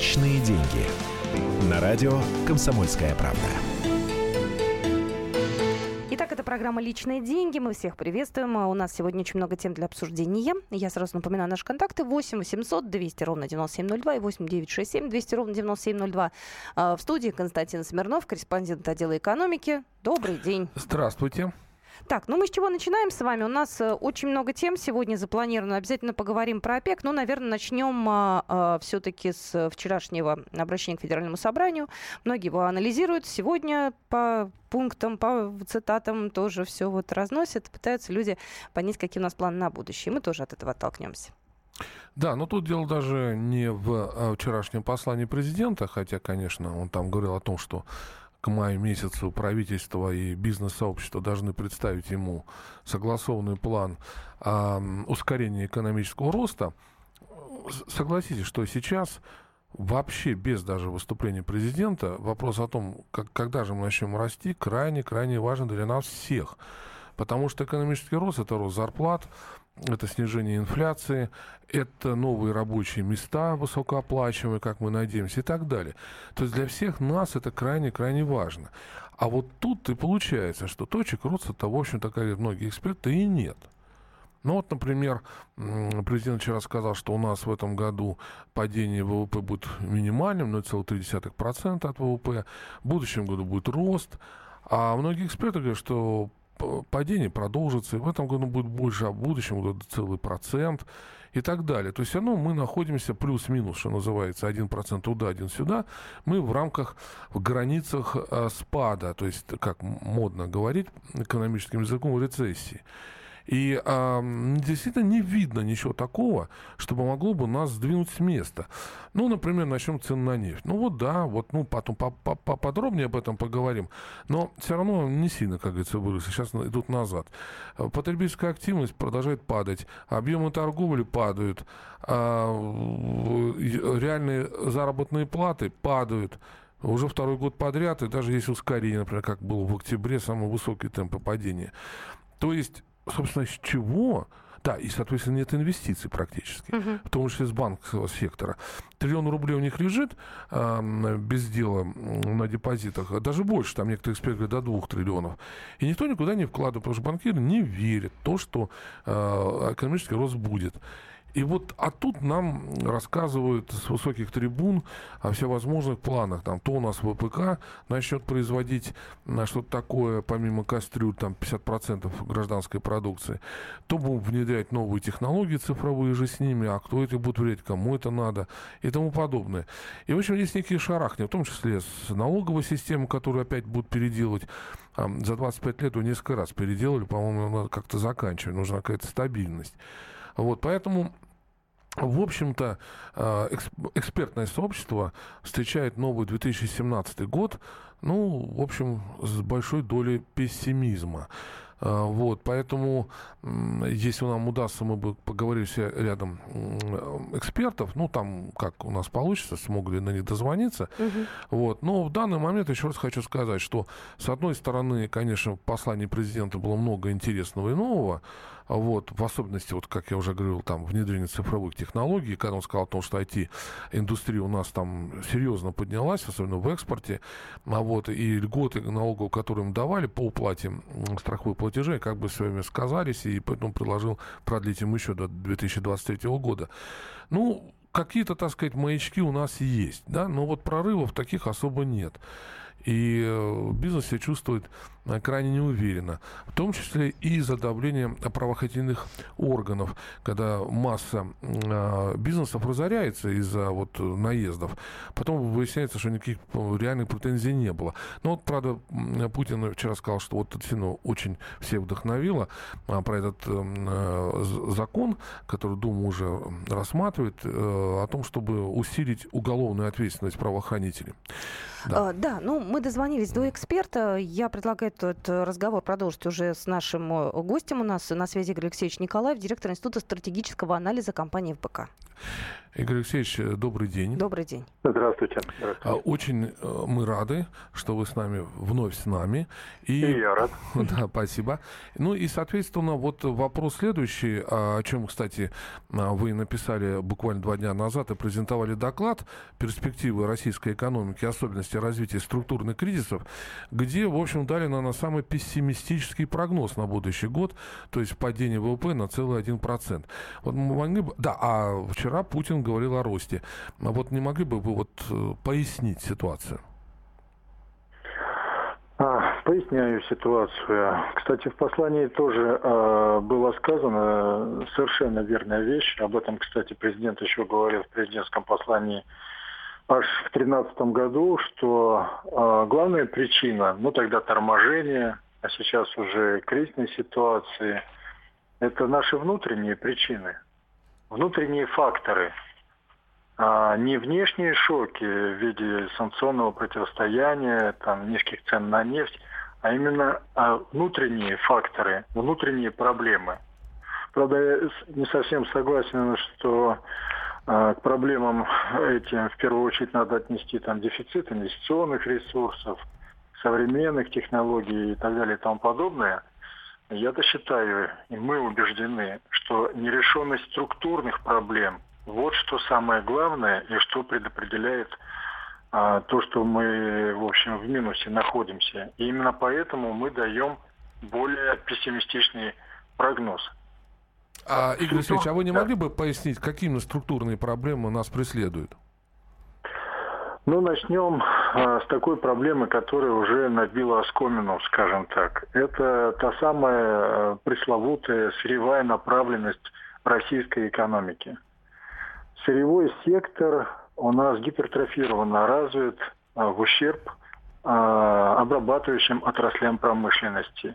Личные деньги. На радио «Комсомольская правда». Итак, это программа «Личные деньги». Мы всех приветствуем. У нас сегодня очень много тем для обсуждения. Я сразу напоминаю наши контакты. 8 800 200 ровно 9702 и 8 967 200 ровно 9702. А, в студии Константин Смирнов, корреспондент отдела экономики. Добрый день. Здравствуйте. Так, ну мы с чего начинаем с вами? У нас э, очень много тем сегодня запланировано. Обязательно поговорим про ОПЕК. Но, наверное, начнем а, а, все-таки с вчерашнего обращения к Федеральному собранию. Многие его анализируют. Сегодня по пунктам, по цитатам тоже все вот разносят. Пытаются люди понять, какие у нас планы на будущее. Мы тоже от этого оттолкнемся. Да, но тут дело даже не в вчерашнем послании президента, хотя, конечно, он там говорил о том, что к маю месяцу правительство и бизнес-сообщество должны представить ему согласованный план э, ускорения экономического роста. Согласитесь, что сейчас вообще без даже выступления президента вопрос о том, как, когда же мы начнем расти, крайне-крайне важен для нас всех. Потому что экономический рост – это рост зарплат, это снижение инфляции, это новые рабочие места высокооплачиваемые, как мы надеемся, и так далее. То есть для всех нас это крайне-крайне важно. А вот тут и получается, что точек роста-то, в общем-то, как многие эксперты, и нет. Ну вот, например, президент вчера сказал, что у нас в этом году падение ВВП будет минимальным, 0,3% от ВВП. В будущем году будет рост. А многие эксперты говорят, что падение продолжится, и в этом году будет больше, а в будущем году целый процент и так далее. То есть равно мы находимся плюс-минус, что называется, один процент туда, один сюда. Мы в рамках, в границах э, спада, то есть, как модно говорить экономическим языком, рецессии. И а, действительно не видно ничего такого, чтобы могло бы нас сдвинуть с места. Ну, например, начнем цены на нефть. Ну вот да, вот, ну потом поподробнее об этом поговорим. Но все равно не сильно, как говорится, выросли. Сейчас идут назад. Потребительская активность продолжает падать. Объемы торговли падают. А, реальные заработные платы падают уже второй год подряд, и даже есть ускорение, например, как было в октябре, самые высокие темпы падения. То есть собственно, с чего да, и, соответственно, нет инвестиций практически, uh в том числе с банковского сектора. Триллион рублей у них лежит э, без дела на депозитах, даже больше, там некоторые эксперты говорят, до двух триллионов. И никто никуда не вкладывает, потому что банкиры не верят в то, что э, экономический рост будет. И вот, а тут нам рассказывают с высоких трибун о всевозможных планах. Там, то у нас ВПК начнет производить на что-то такое, помимо кастрюль, там 50% гражданской продукции, то будем внедрять новые технологии цифровые же с ними, а кто это будет влиять, кому это надо и тому подобное. И, в общем, есть некие шарахни, в том числе с налоговой системой, которую опять будут переделывать. За 25 лет ее несколько раз переделали, по-моему, как-то заканчивать, нужна какая-то стабильность. Вот, поэтому в общем-то, э, экспертное сообщество встречает новый 2017 год, ну, в общем, с большой долей пессимизма. Э, вот, поэтому, если нам удастся, мы бы поговорили все рядом экспертов, ну, там, как у нас получится, смогли на них дозвониться. Угу. Вот, но в данный момент еще раз хочу сказать, что, с одной стороны, конечно, в послании президента было много интересного и нового, вот, в особенности, вот, как я уже говорил, там, внедрение цифровых технологий, когда он сказал о том, что IT-индустрия у нас там серьезно поднялась, особенно в экспорте, а вот, и льготы налогов, которые им давали по уплате страховых платежей, как бы с вами сказались, и поэтому предложил продлить им еще до 2023 года. Ну, какие-то, так сказать, маячки у нас есть, да, но вот прорывов таких особо нет. И э, бизнес себя чувствует э, крайне неуверенно, в том числе и из-за давления правоохранительных органов, когда масса э, бизнесов разоряется из-за вот наездов. Потом выясняется, что никаких реальных претензий не было. Но вот, правда, Путин вчера сказал, что вот это очень всех вдохновило а, про этот закон, который Дума уже рассматривает, о том, чтобы усилить уголовную ответственность правоохранителей. Да. А, да, ну мы дозвонились до эксперта. Я предлагаю этот разговор продолжить уже с нашим э, гостем. У нас на связи Игорь Алексеевич Николаев, директор Института стратегического анализа компании ФБК. Игорь Алексеевич, э, добрый день. Добрый день. Здравствуйте. Здравствуйте. А, очень э, мы рады, что вы с нами, вновь с нами. И, и я рад. Да, спасибо. Ну и, соответственно, вот вопрос следующий, а, о чем, кстати, а, вы написали буквально два дня назад и презентовали доклад «Перспективы российской экономики, особенности развития структурных кризисов», где, в общем, дали на самый пессимистический прогноз на будущий год, то есть падение ВВП на целый один процент. Вот мы могли бы... Да, а вчера Путин говорил о росте. А вот не могли бы вы вот э, пояснить ситуацию? А, поясняю ситуацию. Кстати, в послании тоже э, было сказано совершенно верная вещь. Об этом, кстати, президент еще говорил в президентском послании аж в 2013 году, что э, главная причина, ну тогда торможение, а сейчас уже кризисной ситуации, это наши внутренние причины, внутренние факторы – а не внешние шоки в виде санкционного противостояния, там, низких цен на нефть, а именно а внутренние факторы, внутренние проблемы. Правда, я не совсем согласен, что к проблемам этим в первую очередь надо отнести там, дефицит инвестиционных ресурсов, современных технологий и так далее и тому подобное. Я-то считаю, и мы убеждены, что нерешенность структурных проблем – вот что самое главное и что предопределяет а, то, что мы, в общем, в минусе находимся. И именно поэтому мы даем более пессимистичный прогноз. А, Игорь Алексеевич, а вы не могли бы пояснить, какие структурные проблемы нас преследуют? Ну, начнем а, с такой проблемы, которая уже набила оскомину, скажем так. Это та самая а, пресловутая сырьевая направленность российской экономики сырьевой сектор у нас гипертрофированно развит а, в ущерб а, обрабатывающим отраслям промышленности.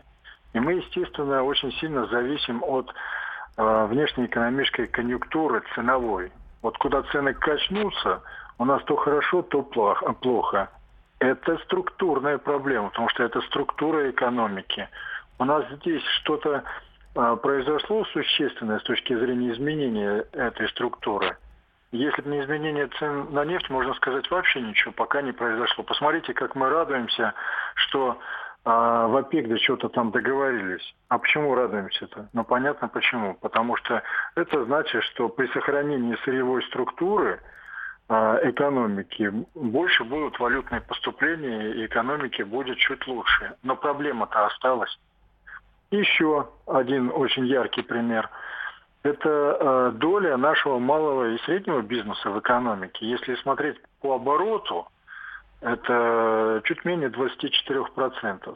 И мы, естественно, очень сильно зависим от внешнеэкономической конъюнктуры ценовой. Вот куда цены качнутся, у нас то хорошо, то плохо. Это структурная проблема, потому что это структура экономики. У нас здесь что-то произошло существенное с точки зрения изменения этой структуры – если бы не изменение цен на нефть, можно сказать, вообще ничего пока не произошло. Посмотрите, как мы радуемся, что а, в ОПЕК до чего-то там договорились. А почему радуемся-то? Ну, понятно почему. Потому что это значит, что при сохранении сырьевой структуры а, экономики больше будут валютные поступления, и экономики будет чуть лучше. Но проблема-то осталась. Еще один очень яркий пример – это э, доля нашего малого и среднего бизнеса в экономике. Если смотреть по обороту, это чуть менее 24%.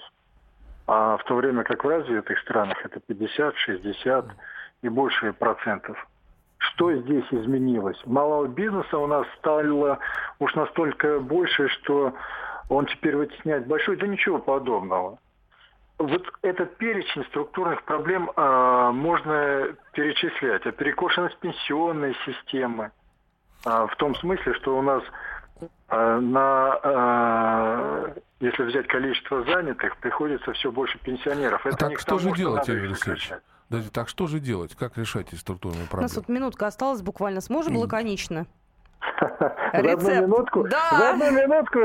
А в то время как в развитых странах это 50, 60 и больше процентов. Что здесь изменилось? Малого бизнеса у нас стало уж настолько больше, что он теперь вытесняет большой. Да ничего подобного вот этот перечень структурных проблем э, можно перечислять. Это перекошенность пенсионной системы, э, в том смысле, что у нас на, э, если взять количество занятых, приходится все больше пенсионеров. Это а так что тому, же делать, Игорь Алексеевич? Да, так что же делать? Как решать эти структурные проблемы? У нас вот минутка осталась буквально. Сможем лаконично? За одну минутку, да. за одну минутку,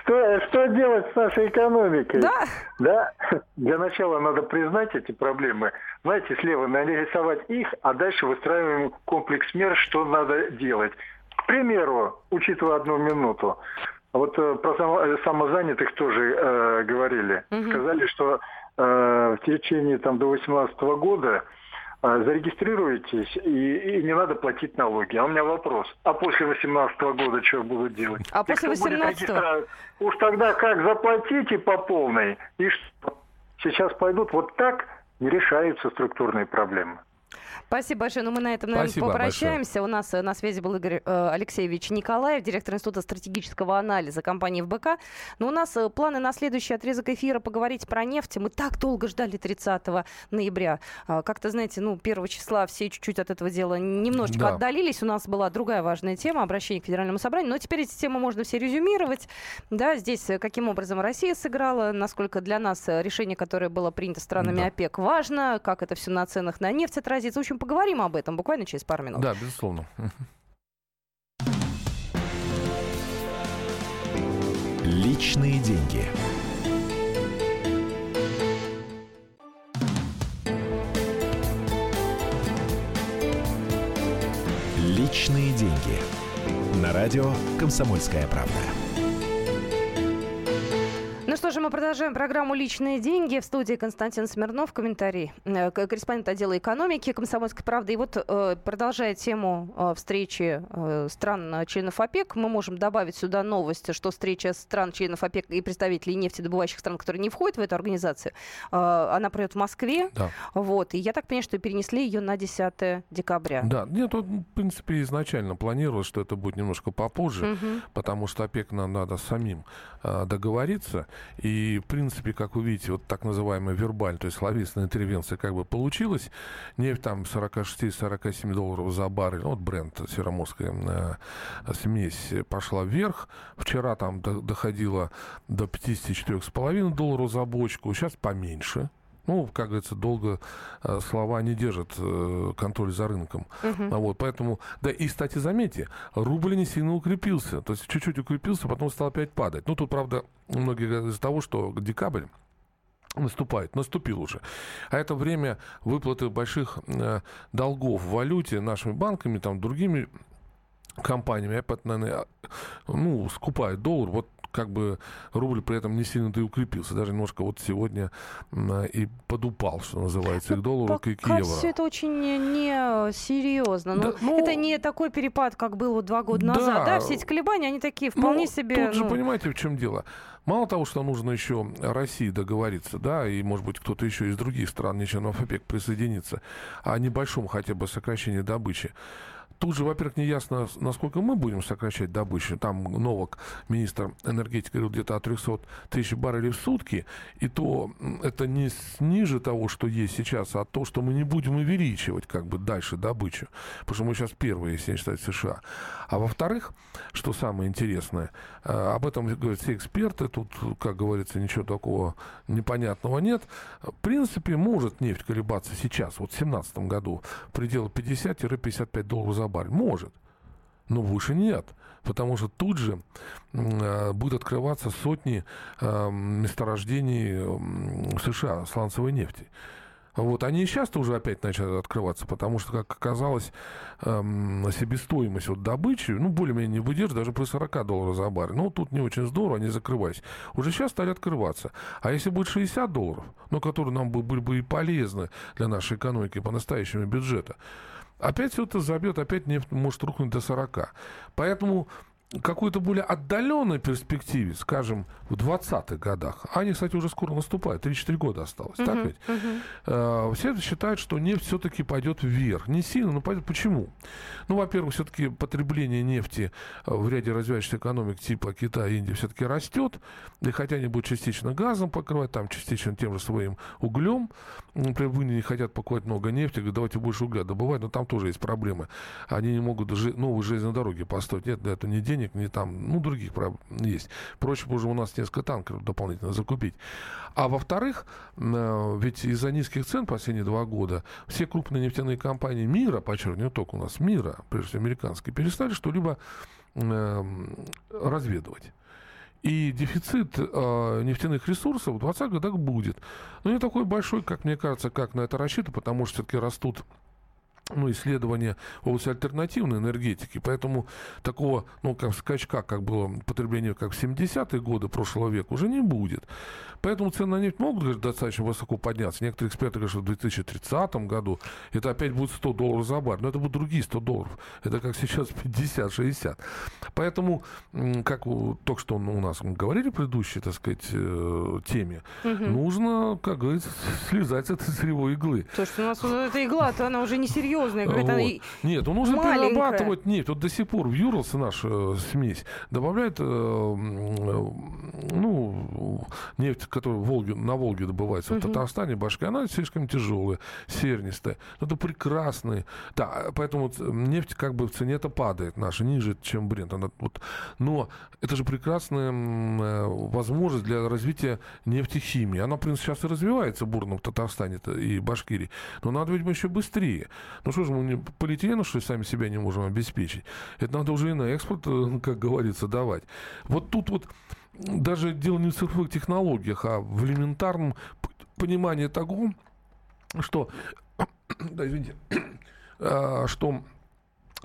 что, что делать с нашей экономикой? Да. да. Для начала надо признать эти проблемы. Знаете, слева нарисовать их, а дальше выстраиваем комплекс мер, что надо делать. К примеру, учитывая одну минуту, вот э, про само, самозанятых тоже э, говорили. Угу. Сказали, что э, в течение там, до 2018 года а, зарегистрируетесь, и, и не надо платить налоги. А у меня вопрос, а после 18 года что будут делать? А после 18 -го? Уж тогда как заплатите по полной, и что? Сейчас пойдут вот так, не решаются структурные проблемы. Спасибо большое. Ну, мы на этом, наверное, Спасибо попрощаемся. большое. У нас э, на связи был Игорь э, Алексеевич Николаев, директор Института стратегического анализа компании ФБК. Но у нас э, планы на следующий отрезок эфира поговорить про нефть. Мы так долго ждали 30 ноября. А, Как-то, знаете, ну, 1 числа все чуть-чуть от этого дела немножечко Да. отдалились. У нас была другая важная тема обращение к Федеральному собранию. Но теперь эти темы можно все резюмировать. Да, здесь э, каким образом Россия сыграла, насколько для нас решение, которое было принято странами Да. ОПЕК, важно, как это все на ценах на нефть отразится. В общем, поговорим об этом буквально через пару минут. Да, безусловно. Личные деньги. Личные деньги. На радио «Комсомольская правда». Ну что же, мы продолжаем программу «Личные деньги». В студии Константин Смирнов, комментарий, э, корреспондент отдела экономики «Комсомольской правды». И вот, э, продолжая тему э, встречи стран-членов ОПЕК, мы можем добавить сюда новость, что встреча стран-членов ОПЕК и представителей нефтедобывающих стран, которые не входят в эту организацию, она пройдет в Москве. Да. Вот. И я так понимаю, что перенесли ее на 10 декабря. Да, нет, тут, в принципе, изначально планировалось, что это будет немножко попозже, Мгм. потому что ОПЕК нам надо самим договориться. И, в принципе, как вы видите, вот так называемая вербаль, то есть словесная интервенция как бы получилась. Нефть там 46-47 долларов за баррель, ну, вот бренд, сероморская э, смесь пошла вверх. Вчера там до- доходило до 54,5 долларов за бочку, сейчас поменьше. Ну, как говорится, долго э, слова не держат э, контроль за рынком. Мгм. А вот, поэтому, да, и, кстати, заметьте, рубль не сильно укрепился, то есть чуть-чуть укрепился, потом стал опять падать. Ну, тут, правда, многие говорят из-за того, что декабрь наступает, наступил уже. А это время выплаты больших э, долгов в валюте нашими банками, там, другими компаниями, опять, наверное, ну, скупают доллар, вот как бы рубль при этом не сильно-то и укрепился. Даже немножко вот сегодня м, и подупал, что называется, и к доллару, и к Пока евро. все это очень не, не серьезно. Да, Ну, ну, это не такой перепад, как был вот два года Да. назад. Да, все эти колебания, они такие вполне Ну, себе. Тут же ну, понимаете, в чем дело. Мало того, что нужно еще России договориться, да, и, может быть, кто-то еще из других стран, не членов ОПЕК, присоединиться о небольшом хотя бы сокращении добычи. Тут же, во-первых, не ясно, насколько мы будем сокращать добычу. Там Новак, министр энергетики, говорил где-то о 300 тысяч баррелей в сутки. И то это не ниже того, что есть сейчас, а то, что мы не будем увеличивать как бы дальше добычу. Потому что мы сейчас первые, если не считать США. А во-вторых, что самое интересное, э, об этом говорят все эксперты, тут, как говорится, ничего такого непонятного нет. В принципе, может нефть колебаться сейчас, вот в 2017 году, в пределах 50-55 долларов за баррель. Может. Но выше нет. Потому что тут же э, будут открываться сотни э, месторождений м, США сланцевой нефти. Вот, они и сейчас уже опять начали открываться, потому что, как оказалось, эм, себестоимость вот добычи, ну, более-менее не выдержит даже при 40 долларов за баррель. Ну, тут не очень здорово, они закрывались. Уже сейчас стали открываться. А если будет 60 долларов, ну, которые нам бы- были бы и полезны для нашей экономики по-настоящему бюджета, опять все это забьет, опять нефть может рухнуть до 40. Поэтому какой-то более отдаленной перспективе, скажем, в 20-х годах, а они, кстати, уже скоро наступают, 3-4 года осталось, так ведь? мгм. Э, все считают, что нефть все-таки пойдет вверх. Не сильно, но пойдет. Почему? Ну, во-первых, все-таки потребление нефти э, в ряде развивающихся экономик типа Китая и Индии все-таки растет. И хотя они будут частично газом покрывать, там частично тем же своим углем. Например, в Индии не хотят покупать много нефти, говорят, давайте больше угля добывать, но там тоже есть проблемы. Они не могут жи- новые железные дороги построить. Нет, для этого ни денег, ни там, ну, других проблем есть. Проще уже у нас несколько танкеров дополнительно закупить. А во-вторых, э, ведь из-за низких цен последние два года все крупные нефтяные компании мира, подчеркиваю, не только у нас, мира, прежде всего американские, перестали что-либо э, разведывать. И дефицит э, нефтяных ресурсов в 2020 годах будет. Но не такой большой, как мне кажется, как на это рассчитывают, потому что все-таки растут ну, исследования в области альтернативной энергетики. Поэтому такого, ну, как скачка, как было потребление, как в 70-е годы прошлого века, уже не будет. Поэтому цены на нефть могут достаточно высоко подняться. Некоторые эксперты говорят, что в 2030 году это опять будет 100 долларов за бар. Но это будут другие 100 долларов. Это как сейчас 50-60. Поэтому, как только что у нас говорили в предыдущей, так сказать, э, теме, угу. нужно, как говорится, слезать с этой сырьевой иглы. То, что у нас эта игла-то, она уже не серьезная. Вот. Нет, ну нужно маленькая. перерабатывать нефть. Вот до сих пор в Юрлсе наша э, смесь добавляет, э, э, ну, нефть которая Волге, на Волге добывается, uh-huh. в Татарстане, Башке, она слишком тяжелая, сернистая. Но это прекрасные. Да, поэтому нефть как бы в цене это падает наша, ниже, чем бренд. Она, вот, но это же прекрасная возможность для развития нефтехимии. Она, в принципе, сейчас и развивается бурно в Татарстане и Башкирии. Но надо, видимо, еще быстрее. Ну что же, мы не полиэтилену, что сами себя не можем обеспечить? Это надо уже и на экспорт, э, как говорится, давать. Вот тут вот даже дело не в цифровых технологиях, а в элементарном понимании того, что, да, извините, а, что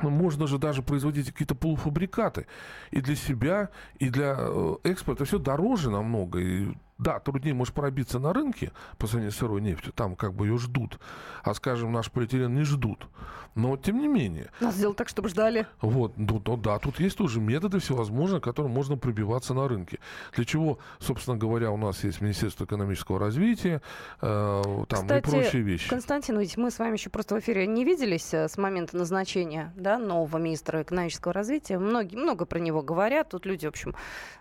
можно же даже производить какие-то полуфабрикаты и для себя, и для э, экспорта. Все дороже намного. И да, труднее может пробиться на рынке по сравнению с сырой нефтью, там как бы ее ждут, а, скажем, наш полиэтилен не ждут. Но тем не менее. Нас сделать так, чтобы ждали. Вот, ну, ну да, тут есть тоже методы всевозможные, которым можно пробиваться на рынке. Для чего, собственно говоря, у нас есть Министерство экономического развития, э, там Кстати, и прочие вещи. Константин, ведь мы с вами еще просто в эфире не виделись э, с момента назначения да, нового министра экономического развития. Многие, много про него говорят. Тут люди, в общем,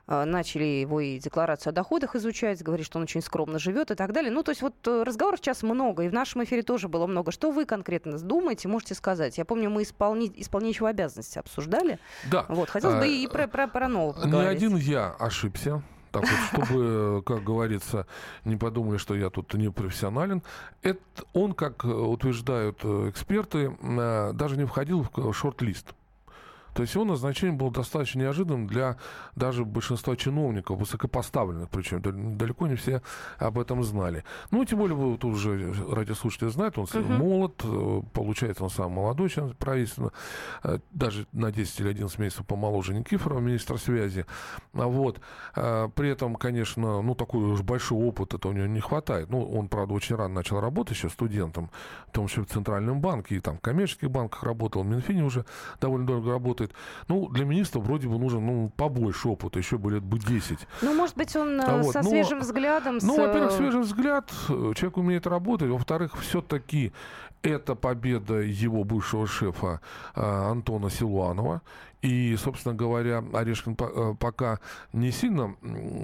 э, начали его и декларацию о доходах изучать возмущается, говорит, что он очень скромно живет и так далее. Ну, то есть вот э, разговоров сейчас много, и в нашем эфире тоже было много. Что вы конкретно думаете, можете сказать? Я помню, мы исполни... исполняющего обязанности обсуждали. Да. Вот, хотелось а, бы и про, про, про нового поговорить. Не один я ошибся. Так вот, чтобы, как говорится, не подумали, что я тут не профессионален. Это он, как утверждают э, эксперты, э, даже не входил в шорт-лист. То есть его назначение было достаточно неожиданным для даже большинства чиновников, высокопоставленных, причем далеко не все об этом знали. Ну, тем более, тут уже радиослушатели знают, он uh-huh. молод, э, получается, он самый молодой член правительства, э, даже на 10 или 11 месяцев помоложе Никифорова, министра связи. А вот. Э, при этом, конечно, ну, такой уж большой опыт это у него не хватает. Ну, он, правда, очень рано начал работать еще студентом, в том числе в Центральном банке, и там в коммерческих банках работал, в Минфине уже довольно долго работает работает. Ну, для министра вроде бы нужен ну, побольше опыта, еще бы лет бы 10. Ну, может быть, он а вот. со Но, свежим взглядом... Ну, с... во-первых, свежий взгляд, э, человек умеет работать. Во-вторых, все-таки это победа его бывшего шефа Антона Силуанова. И, собственно говоря, Орешкин э, пока не сильно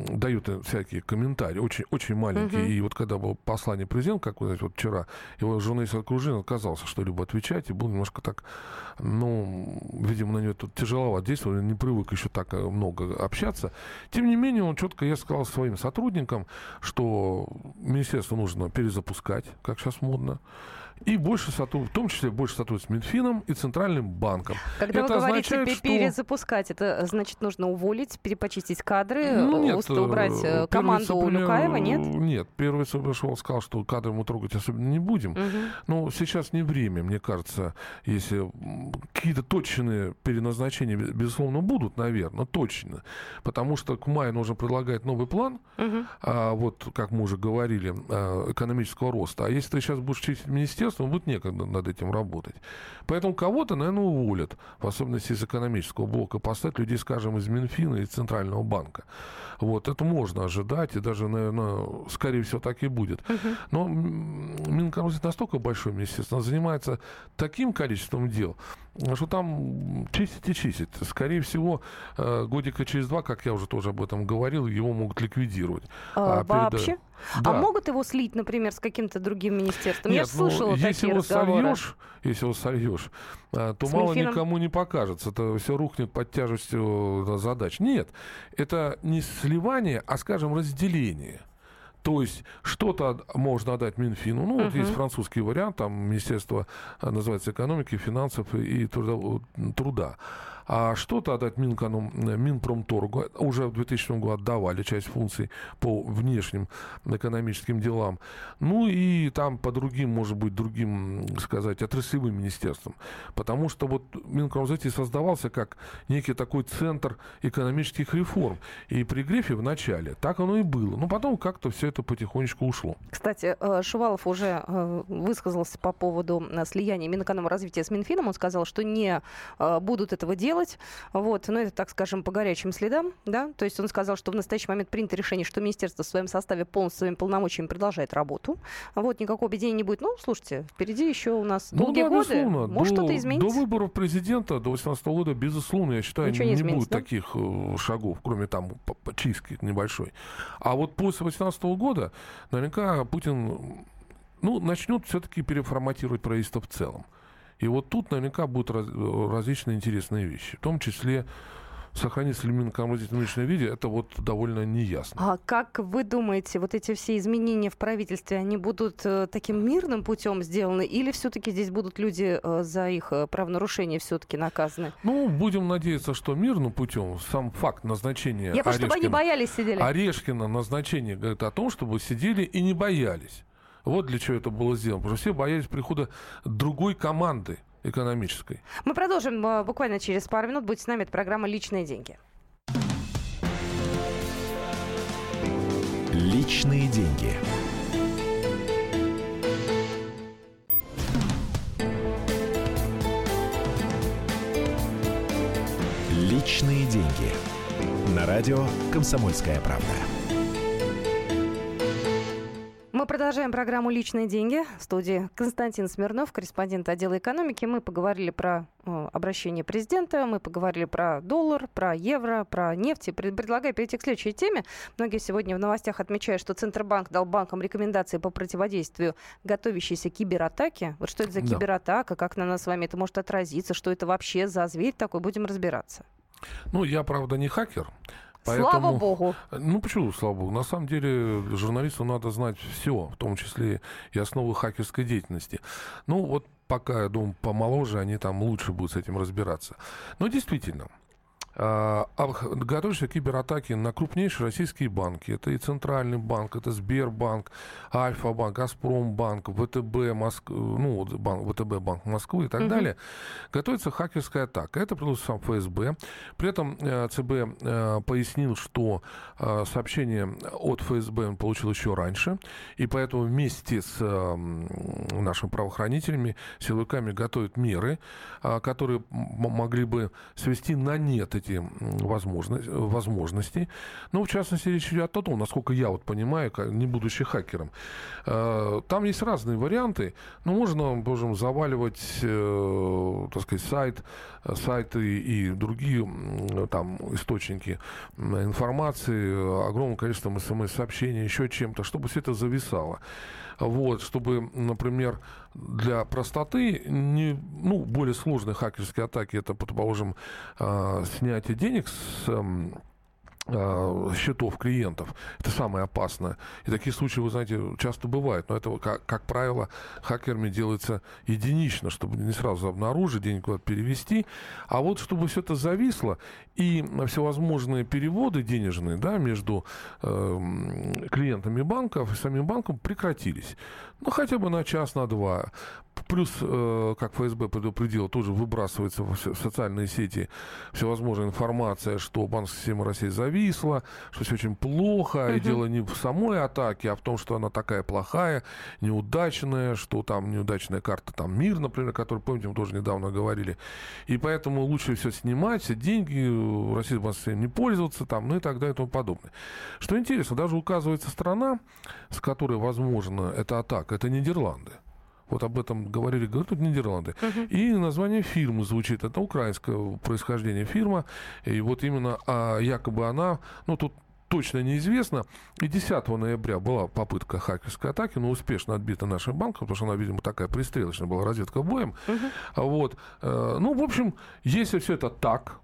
дают всякие комментарии, очень, очень маленькие. Uh-huh. И вот когда было послание президента, как вы знаете, вот вчера, его журналист окружил, отказался что-либо отвечать, и был немножко так, ну, видимо, на него тут тяжеловато действовать, не привык еще так э, много общаться. Тем не менее, он четко, я сказал своим сотрудникам, что министерство нужно перезапускать, как сейчас модно и больше сотрудничать, в том числе больше сотрудничать с Минфином и Центральным банком. Когда это вы говорите означает, перезапускать, это значит нужно уволить, перепочистить кадры, ну, нет, убрать э, команду у Люкаева, нет? Нет, первый пришел, сказал, что кадры мы трогать особенно не будем. Угу. Но сейчас не время, мне кажется, если какие-то точные переназначения, безусловно, будут, наверное, точно. Потому что к маю нужно предлагать новый план, угу. а, вот, как мы уже говорили, экономического роста. А если ты сейчас будешь чистить министерство, министерством будет некогда над этим работать. Поэтому кого-то, наверное, уволят, в особенности из экономического блока, поставить людей, скажем, из Минфина и Центрального банка. Вот, это можно ожидать, и даже, наверное, скорее всего, так и будет. Но Минэкономики настолько большой министерство, занимается таким количеством дел, что там чистить и чистить. Скорее всего, э, годика через два, как я уже тоже об этом говорил, его могут ликвидировать. А, а вообще? Перед... А да. А могут его слить, например, с каким-то другим министерством? Нет, Я ну, слышала если такие его разговоры. Сольешь, если его сольешь, а, то с мало Минфином? никому не покажется. Это все рухнет под тяжестью э, задач. Нет, это не сливание, а, скажем, разделение. То есть что-то можно отдать Минфину. Ну, uh-huh. вот есть французский вариант, там Министерство э, называется экономики, финансов и труда. труда. А что-то отдать Минкану, Минпромторгу. Уже в 2000 году отдавали часть функций по внешним экономическим делам. Ну и там по другим, может быть, другим, сказать, отраслевым министерствам. Потому что вот Минпромзете создавался как некий такой центр экономических реформ. И при Грефе в начале так оно и было. Но потом как-то все это потихонечку ушло. Кстати, э, Шувалов уже э, высказался по поводу э, слияния Минэкономразвития с Минфином. Он сказал, что не будут этого делать. Вот. Но это, так скажем, по горячим следам. Да? То есть он сказал, что в настоящий момент принято решение, что министерство в своем составе полностью своими полномочиями продолжает работу. Вот. Никакого объединения не будет. Ну, слушайте, впереди еще у нас ну, долгие да, годы. Может, что-то изменится. До выборов президента, до 2018 года, безусловно, я считаю, Ничего не, не будет да? таких шагов, кроме там чистки небольшой. А вот после 2018 года наверняка Путин ну, начнет все-таки переформатировать правительство в целом. И вот тут наверняка будут раз, различные интересные вещи. В том числе сохранится ли Минкомрозит в нынешнем виде, это вот довольно неясно. А как вы думаете, вот эти все изменения в правительстве, они будут э, таким мирным путем сделаны, или все-таки здесь будут люди э, за их э, правонарушение все-таки наказаны? Ну, будем надеяться, что мирным путем сам факт назначения Я просто, чтобы они боялись сидели. Орешкина назначение говорит о том, чтобы сидели и не боялись. Вот для чего это было сделано. Потому что все боялись прихода другой команды экономической. Мы продолжим э, буквально через пару минут. Будьте с нами. Это программа «Личные деньги». Личные деньги. Личные деньги. На радио «Комсомольская правда». Мы продолжаем программу «Личные деньги». В студии Константин Смирнов, корреспондент отдела экономики. Мы поговорили про э, обращение президента, мы поговорили про доллар, про евро, про нефть. И предлагаю перейти к следующей теме. Многие сегодня в новостях отмечают, что Центробанк дал банкам рекомендации по противодействию готовящейся кибератаке. Вот что это за да. кибератака, как на нас с вами это может отразиться, что это вообще за зверь такой, будем разбираться. Ну, я, правда, не хакер, Поэтому, слава богу. Ну, почему слава богу? На самом деле журналисту надо знать все, в том числе и основы хакерской деятельности. Ну, вот пока, я думаю, помоложе, они там лучше будут с этим разбираться. Но действительно, а, готовятся кибератаки на крупнейшие российские банки. Это и Центральный банк, это Сбербанк, Альфа-банк, Газпромбанк, ВТБ, Моск... ну, банк, ВТБ банк Москвы и так угу. далее. Готовится хакерская атака. Это плюс сам ФСБ. При этом э, ЦБ э, пояснил, что э, сообщение от ФСБ он получил еще раньше, и поэтому вместе с нашими правоохранителями, силовиками готовят меры, которые могли бы свести на нет эти возможности, возможности. Ну, в частности, речь идет о том, насколько я вот понимаю, не будучи хакером. Э, там есть разные варианты. Ну, можно, можем заваливать, э, так сказать, сайт, сайты и другие там источники информации, огромным количеством смс-сообщений, еще чем-то, чтобы все это зависало. Вот, чтобы, например, для простоты не, ну, более сложные хакерские атаки, это, предположим, э, снятие денег с Э, счетов клиентов. Это самое опасное. И такие случаи, вы знаете, часто бывают. Но это, как, как правило, хакерами делается единично, чтобы не сразу обнаружить, денег куда-то перевести. А вот чтобы все это зависло, и всевозможные переводы денежные да, между э, клиентами банков и самим банком прекратились. Ну, хотя бы на час, на два. Плюс, э, как ФСБ предупредил, тоже выбрасывается в социальные сети всевозможная информация, что банковская система России зависла, что все очень плохо, и дело не в самой атаке, а в том, что она такая плохая, неудачная, что там неудачная карта, там МИР, например, который, помните, мы тоже недавно говорили. И поэтому лучше все снимать, все деньги, банковской не пользоваться, там, ну и так далее и тому подобное. Что интересно, даже указывается страна, с которой возможно эта атака, это Нидерланды. Вот об этом говорили, говорят, тут Нидерланды. Uh-huh. И название фирмы звучит. Это украинское происхождение фирма. И вот именно а, якобы она, ну тут точно неизвестно. И 10 ноября была попытка хакерской атаки, но успешно отбита нашим банком, потому что она, видимо, такая пристрелочная была, разведка боем. Uh-huh. Вот. Э, ну, в общем, если все это так,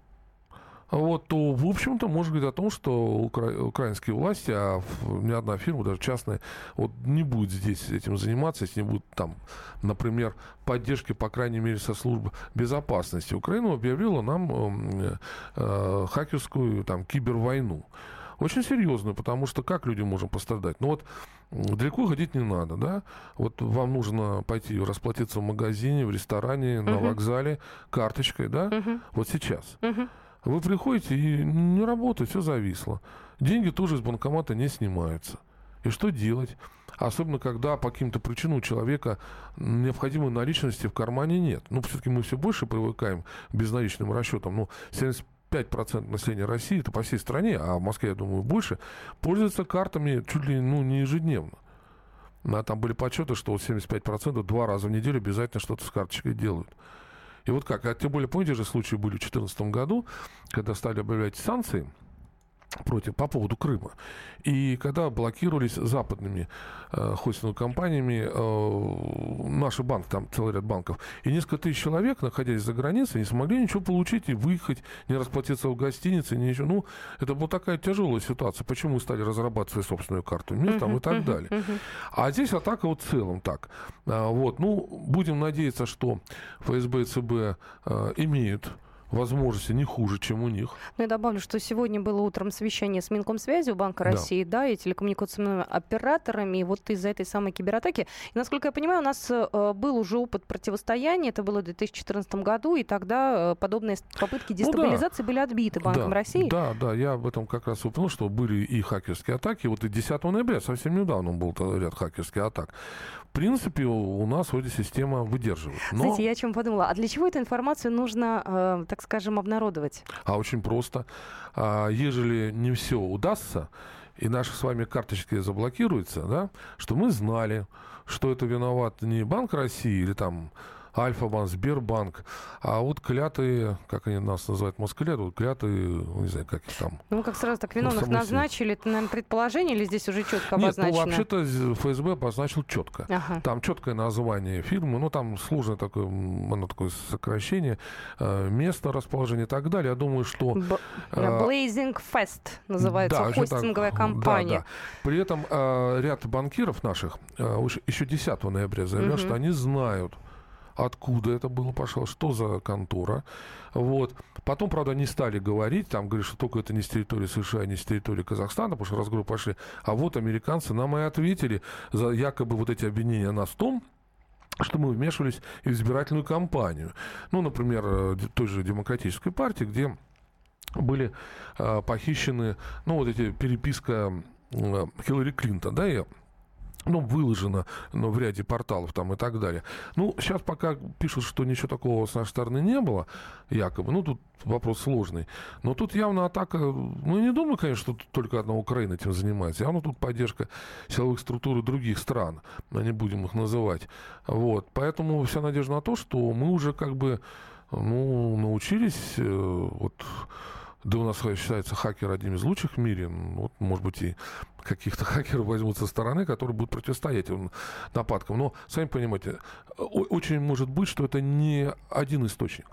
вот, то, в общем-то, может говорить о том, что укра- украинские власти, а ни одна фирма, даже частная, вот не будет здесь этим заниматься, если не будет там, например, поддержки, по крайней мере, со службы безопасности. Украина объявила нам э, э, хакерскую там кибервойну. Очень серьезную, потому что как люди можем пострадать? Ну вот далеко ходить не надо, да? Вот вам нужно пойти расплатиться в магазине, в ресторане, uh-huh. на вокзале карточкой, да? Uh-huh. Вот сейчас. Uh-huh. Вы приходите и не работает, все зависло. Деньги тоже из банкомата не снимаются. И что делать? Особенно, когда по каким-то причинам у человека необходимой наличности в кармане нет. Ну, все-таки мы все больше привыкаем к безналичным расчетам. Ну, 75% населения России, это по всей стране, а в Москве, я думаю, больше, пользуются картами чуть ли ну, не ежедневно. А там были подсчеты, что 75% два раза в неделю обязательно что-то с карточкой делают. И вот как, а тем более, помните же случаи были в 2014 году, когда стали объявлять санкции – против, по поводу Крыма. И когда блокировались западными э, хостинговыми компаниями э, наши банки, там целый ряд банков, и несколько тысяч человек, находясь за границей, не смогли ничего получить и выехать, не расплатиться в гостинице, ничего. Ну, это была такая тяжелая ситуация. Почему мы стали разрабатывать свою собственную карту мир там, и так далее. А здесь атака вот в целом так. А, вот, ну, будем надеяться, что ФСБ и ЦБ э, имеют возможности не хуже, чем у них. Ну, я добавлю, что сегодня было утром совещание с Минкомсвязью Банка да. России, да, и телекоммуникационными операторами, и вот из-за этой самой кибератаки. И, насколько я понимаю, у нас э, был уже опыт противостояния, это было в 2014 году, и тогда э, подобные попытки дестабилизации ну, да. были отбиты Банком да, России. Да, да, я об этом как раз упомянул, что были и хакерские атаки. Вот и 10 ноября, совсем недавно был ряд хакерских атак. В принципе, у нас вроде система выдерживает. Но... Знаете, я о чем подумала? А для чего эту информацию нужно, э, так скажем, обнародовать? А очень просто. А, ежели не все удастся, и наши с вами карточки заблокируются, да, что мы знали, что это виноват не Банк России или там Альфа-банк, Сбербанк. А вот клятые, как они нас называют, москаля, вот клятые, не знаю, как их там. Ну, как сразу так виновных ну, назначили, это, наверное, предположение или здесь уже четко обозначено? Нет, ну, вообще-то ФСБ обозначил четко. Ага. Там четкое название фирмы, ну, там сложное такое, оно такое сокращение, э, место расположения и так далее. Я думаю, что... Б... Э, Blazing Fest называется да, хостинговая так, компания. Да, да. При этом э, ряд банкиров наших еще 10 ноября заявлял, угу. что они знают, откуда это было пошло, что за контора. Вот. Потом, правда, не стали говорить, там говорят, что только это не с территории США, не с территории Казахстана, потому что разговоры пошли. А вот американцы нам и ответили за якобы вот эти обвинения нас в том, что мы вмешивались в избирательную кампанию. Ну, например, э, той же демократической партии, где были э, похищены, ну, вот эти переписка э, Хиллари Клинтон, да, и ну, выложено ну, в ряде порталов там и так далее. Ну, сейчас пока пишут, что ничего такого с нашей стороны не было, якобы. Ну, тут вопрос сложный. Но тут явно атака... Ну, не думаю, конечно, что только одна Украина этим занимается. Явно тут поддержка силовых структур других стран. Не будем их называть. Вот. Поэтому вся надежда на то, что мы уже как бы ну, научились э, вот да у нас считается хакер одним из лучших в мире. Вот, может быть, и каких-то хакеров возьмут со стороны, которые будут противостоять нападкам. Но, сами понимаете, очень может быть, что это не один источник.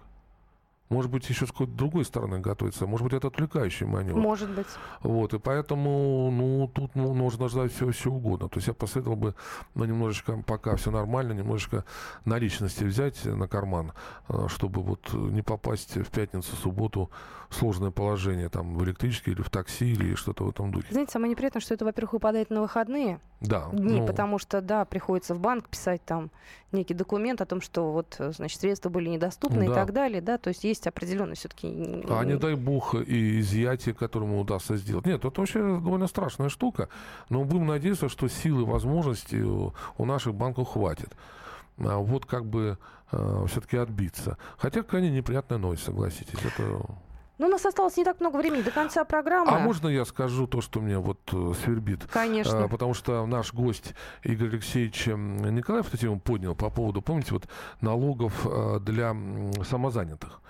Может быть, еще с какой-то другой стороны готовится. Может быть, это отвлекающий маневр. Может быть. Вот, и поэтому, ну, тут ну, можно ждать все, все угодно. То есть я посоветовал бы, ну, немножечко, пока все нормально, немножечко наличности взять на карман, э, чтобы вот не попасть в пятницу, субботу в сложное положение, там, в электричке или в такси или что-то в этом духе. Знаете, самое неприятное, что это, во-первых, выпадает на выходные да, дни, ну... потому что, да, приходится в банк писать там некий документ о том, что вот, значит, средства были недоступны да. и так далее, да, то есть есть определенный все-таки... А не дай бог и изъятие, которому удастся сделать. Нет, это вообще довольно страшная штука, но будем надеяться, что силы, возможности у наших банков хватит. А вот как бы э, все-таки отбиться. Хотя крайне неприятная новость, согласитесь. Это ну, у нас осталось не так много времени до конца программы. А можно я скажу то, что мне вот э, свербит? Конечно. А, потому что наш гость Игорь Алексеевич Николаев эту тему поднял по поводу, помните, вот налогов э, для самозанятых.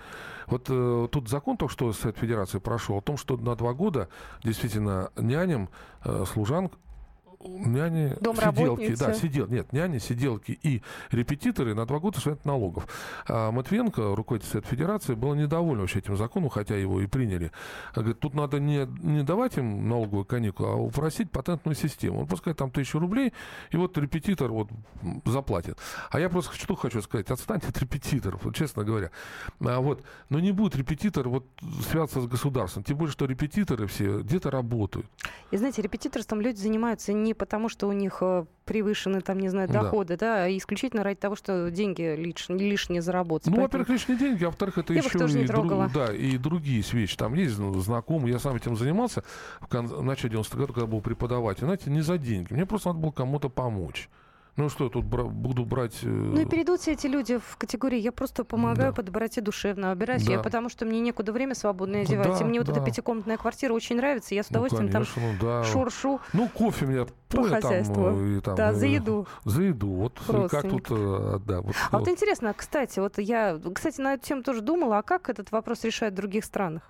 Вот э, тут закон только что Совет Федерации прошел о том, что на два года действительно няням, э, служанк, няни, сиделки, да, сидел, нет, няни, сиделки и репетиторы на два года Совет налогов. А Матвенко, руководитель Совета Федерации, был недоволен вообще этим законом, хотя его и приняли. Говорит, тут надо не, не давать им налоговую каникулу, а упросить патентную систему. Он пускай там тысячу рублей, и вот репетитор вот заплатит. А я просто что хочу сказать, отстань от репетиторов, вот, честно говоря. А вот, но не будет репетитор вот связаться с государством, тем более, что репетиторы все где-то работают. И знаете, репетиторством люди занимаются не потому, что у них э, превышены, там, не знаю, доходы, да, да а исключительно ради того, что деньги лиш, лишние заработать. Ну, Поэтому... во-первых, лишние деньги, а во-вторых, это я еще и, друг, да, и другие вещи. Там есть ну, знакомые, я сам этим занимался в, кон... в начале 90-х годов, когда был преподаватель. Знаете, не за деньги. Мне просто надо было кому-то помочь. Ну что, тут бра- буду брать... Э... Ну и перейдут все эти люди в категории «я просто помогаю да. по доброте душевно, убираюсь да. я, потому что мне некуда время свободное одевать, да, и мне да. вот эта пятикомнатная квартира очень нравится, я с ну, удовольствием ну, конечно, там да. шуршу. Ну кофе меня по хозяйству. Там, и, там, да, за еду. За еду, вот как тут... Э, да, вот, а вот. вот интересно, кстати, вот я, кстати, на эту тему тоже думала, а как этот вопрос решают в других странах?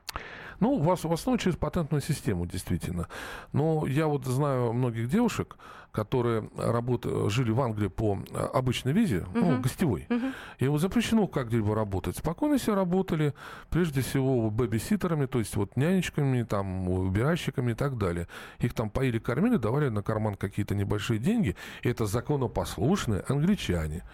Ну, в, в основном через патентную систему, действительно. Но я вот знаю многих девушек, которые работали, жили в Англии по э, обычной визе, uh-huh. ну, гостевой. Uh-huh. Вот запрещено как-либо работать. Спокойно себе работали, прежде всего, бэби-ситерами, то есть вот нянечками, там, убиральщиками и так далее. Их там поили, кормили, давали на карман какие-то небольшие деньги. И это законопослушные англичане.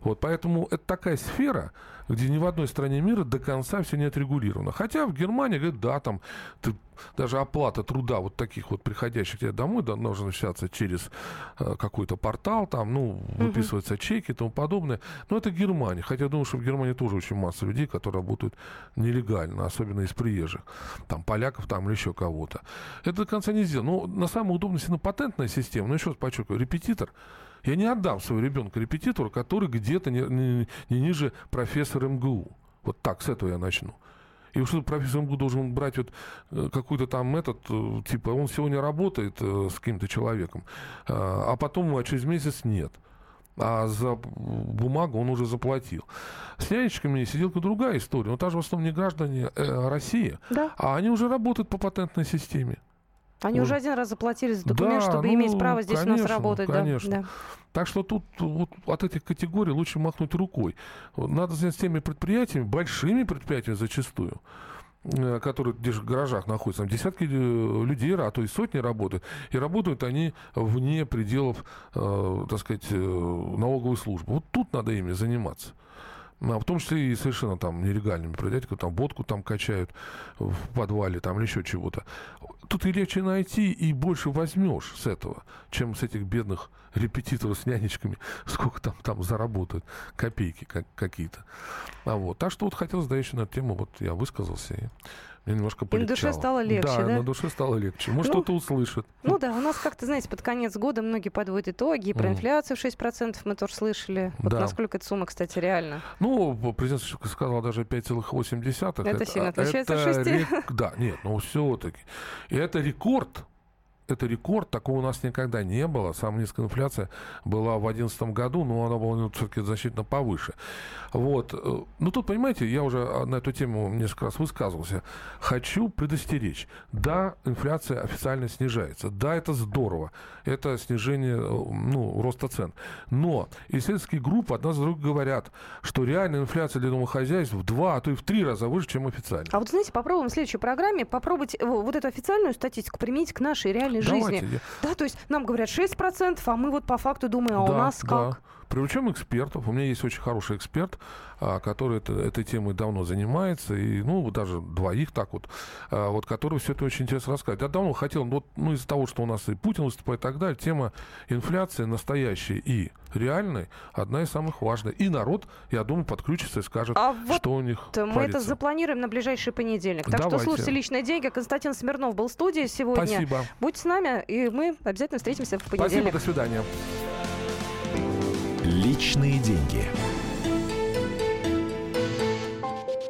Вот, поэтому это такая сфера, где ни в одной стране мира до конца все не отрегулировано. Хотя в Германии, говорят, да, там ты, даже оплата труда вот таких вот приходящих тебе домой да, должна осуществляться через э, какой-то портал, там, ну, выписываются угу. чеки и тому подобное. Но это Германия. Хотя я думаю, что в Германии тоже очень масса людей, которые работают нелегально, особенно из приезжих. Там поляков там или еще кого-то. Это до конца не сделано. Но на самом удобном на патентная система, ну, еще раз подчеркиваю, репетитор – я не отдам своего ребенка репетитору, который где-то не, не, не ниже профессора МГУ. Вот так, с этого я начну. И что профессор МГУ должен брать вот э, какой-то там этот, э, типа, он сегодня работает э, с каким-то человеком, а потом а через месяц нет. А за бумагу он уже заплатил. С нянечками сиделка другая история. Но та же в основном не граждане э, России, да. а они уже работают по патентной системе. Они уже один раз заплатили за документ, да, чтобы ну, иметь право здесь конечно, у нас работать. Конечно. Да. Так что тут вот, от этих категорий лучше махнуть рукой. Надо заняться теми предприятиями, большими предприятиями зачастую, э, которые в гаражах находятся, там десятки э, людей, а то и сотни работают, и работают они вне пределов, э, так сказать, налоговой службы. Вот тут надо ими заниматься. Ну, в том числе и совершенно там нелегальными предприятиями, там водку там качают в подвале там или еще чего-то. Тут и легче найти, и больше возьмешь с этого, чем с этих бедных репетиторов с нянечками, сколько там, там заработают, копейки как, какие-то. А вот. Так что вот хотелось, да, еще на эту тему, вот я высказался, мне немножко полегчало. И на душе стало легче, да? Да, на душе стало легче. Может, ну, кто-то услышит. Ну да, у нас как-то, знаете, под конец года многие подводят итоги. Про инфляцию 6% мы тоже слышали. Вот да. насколько эта сумма, кстати, реально? Ну, президент сказал даже 5,8. Это, это сильно отличается от 6? Рек... Да, нет, ну все-таки. И это рекорд это рекорд, такого у нас никогда не было. Самая низкая инфляция была в 2011 году, но она была ну, все-таки значительно повыше. Вот. Э, ну, тут, понимаете, я уже а, на эту тему несколько раз высказывался. Хочу предостеречь. Да, инфляция официально снижается. Да, это здорово. Это снижение, э, ну, роста цен. Но исследовательские группы одна за другой говорят, что реальная инфляция для домохозяйств в два, а то и в три раза выше, чем официально. А вот, знаете, попробуем в следующей программе попробовать э, вот эту официальную статистику применить к нашей реальной Давайте. жизни. Да, то есть нам говорят 6%, а мы вот по факту думаем, а да, у нас как? Привлечем экспертов. У меня есть очень хороший эксперт, а, который это, этой темой давно занимается, и, ну, даже двоих так вот, а, вот, который все это очень интересно рассказывает. Я давно хотел, вот, ну, из-за того, что у нас и Путин выступает и так далее, тема инфляции настоящей и реальной одна из самых важных. И народ, я думаю, подключится и скажет, а вот что у них Мы творится. это запланируем на ближайший понедельник. Так Давайте. что слушайте «Личные деньги». Константин Смирнов был в студии сегодня. Спасибо. Будьте с нами, и мы обязательно встретимся в понедельник. Спасибо, до свидания. Личные деньги.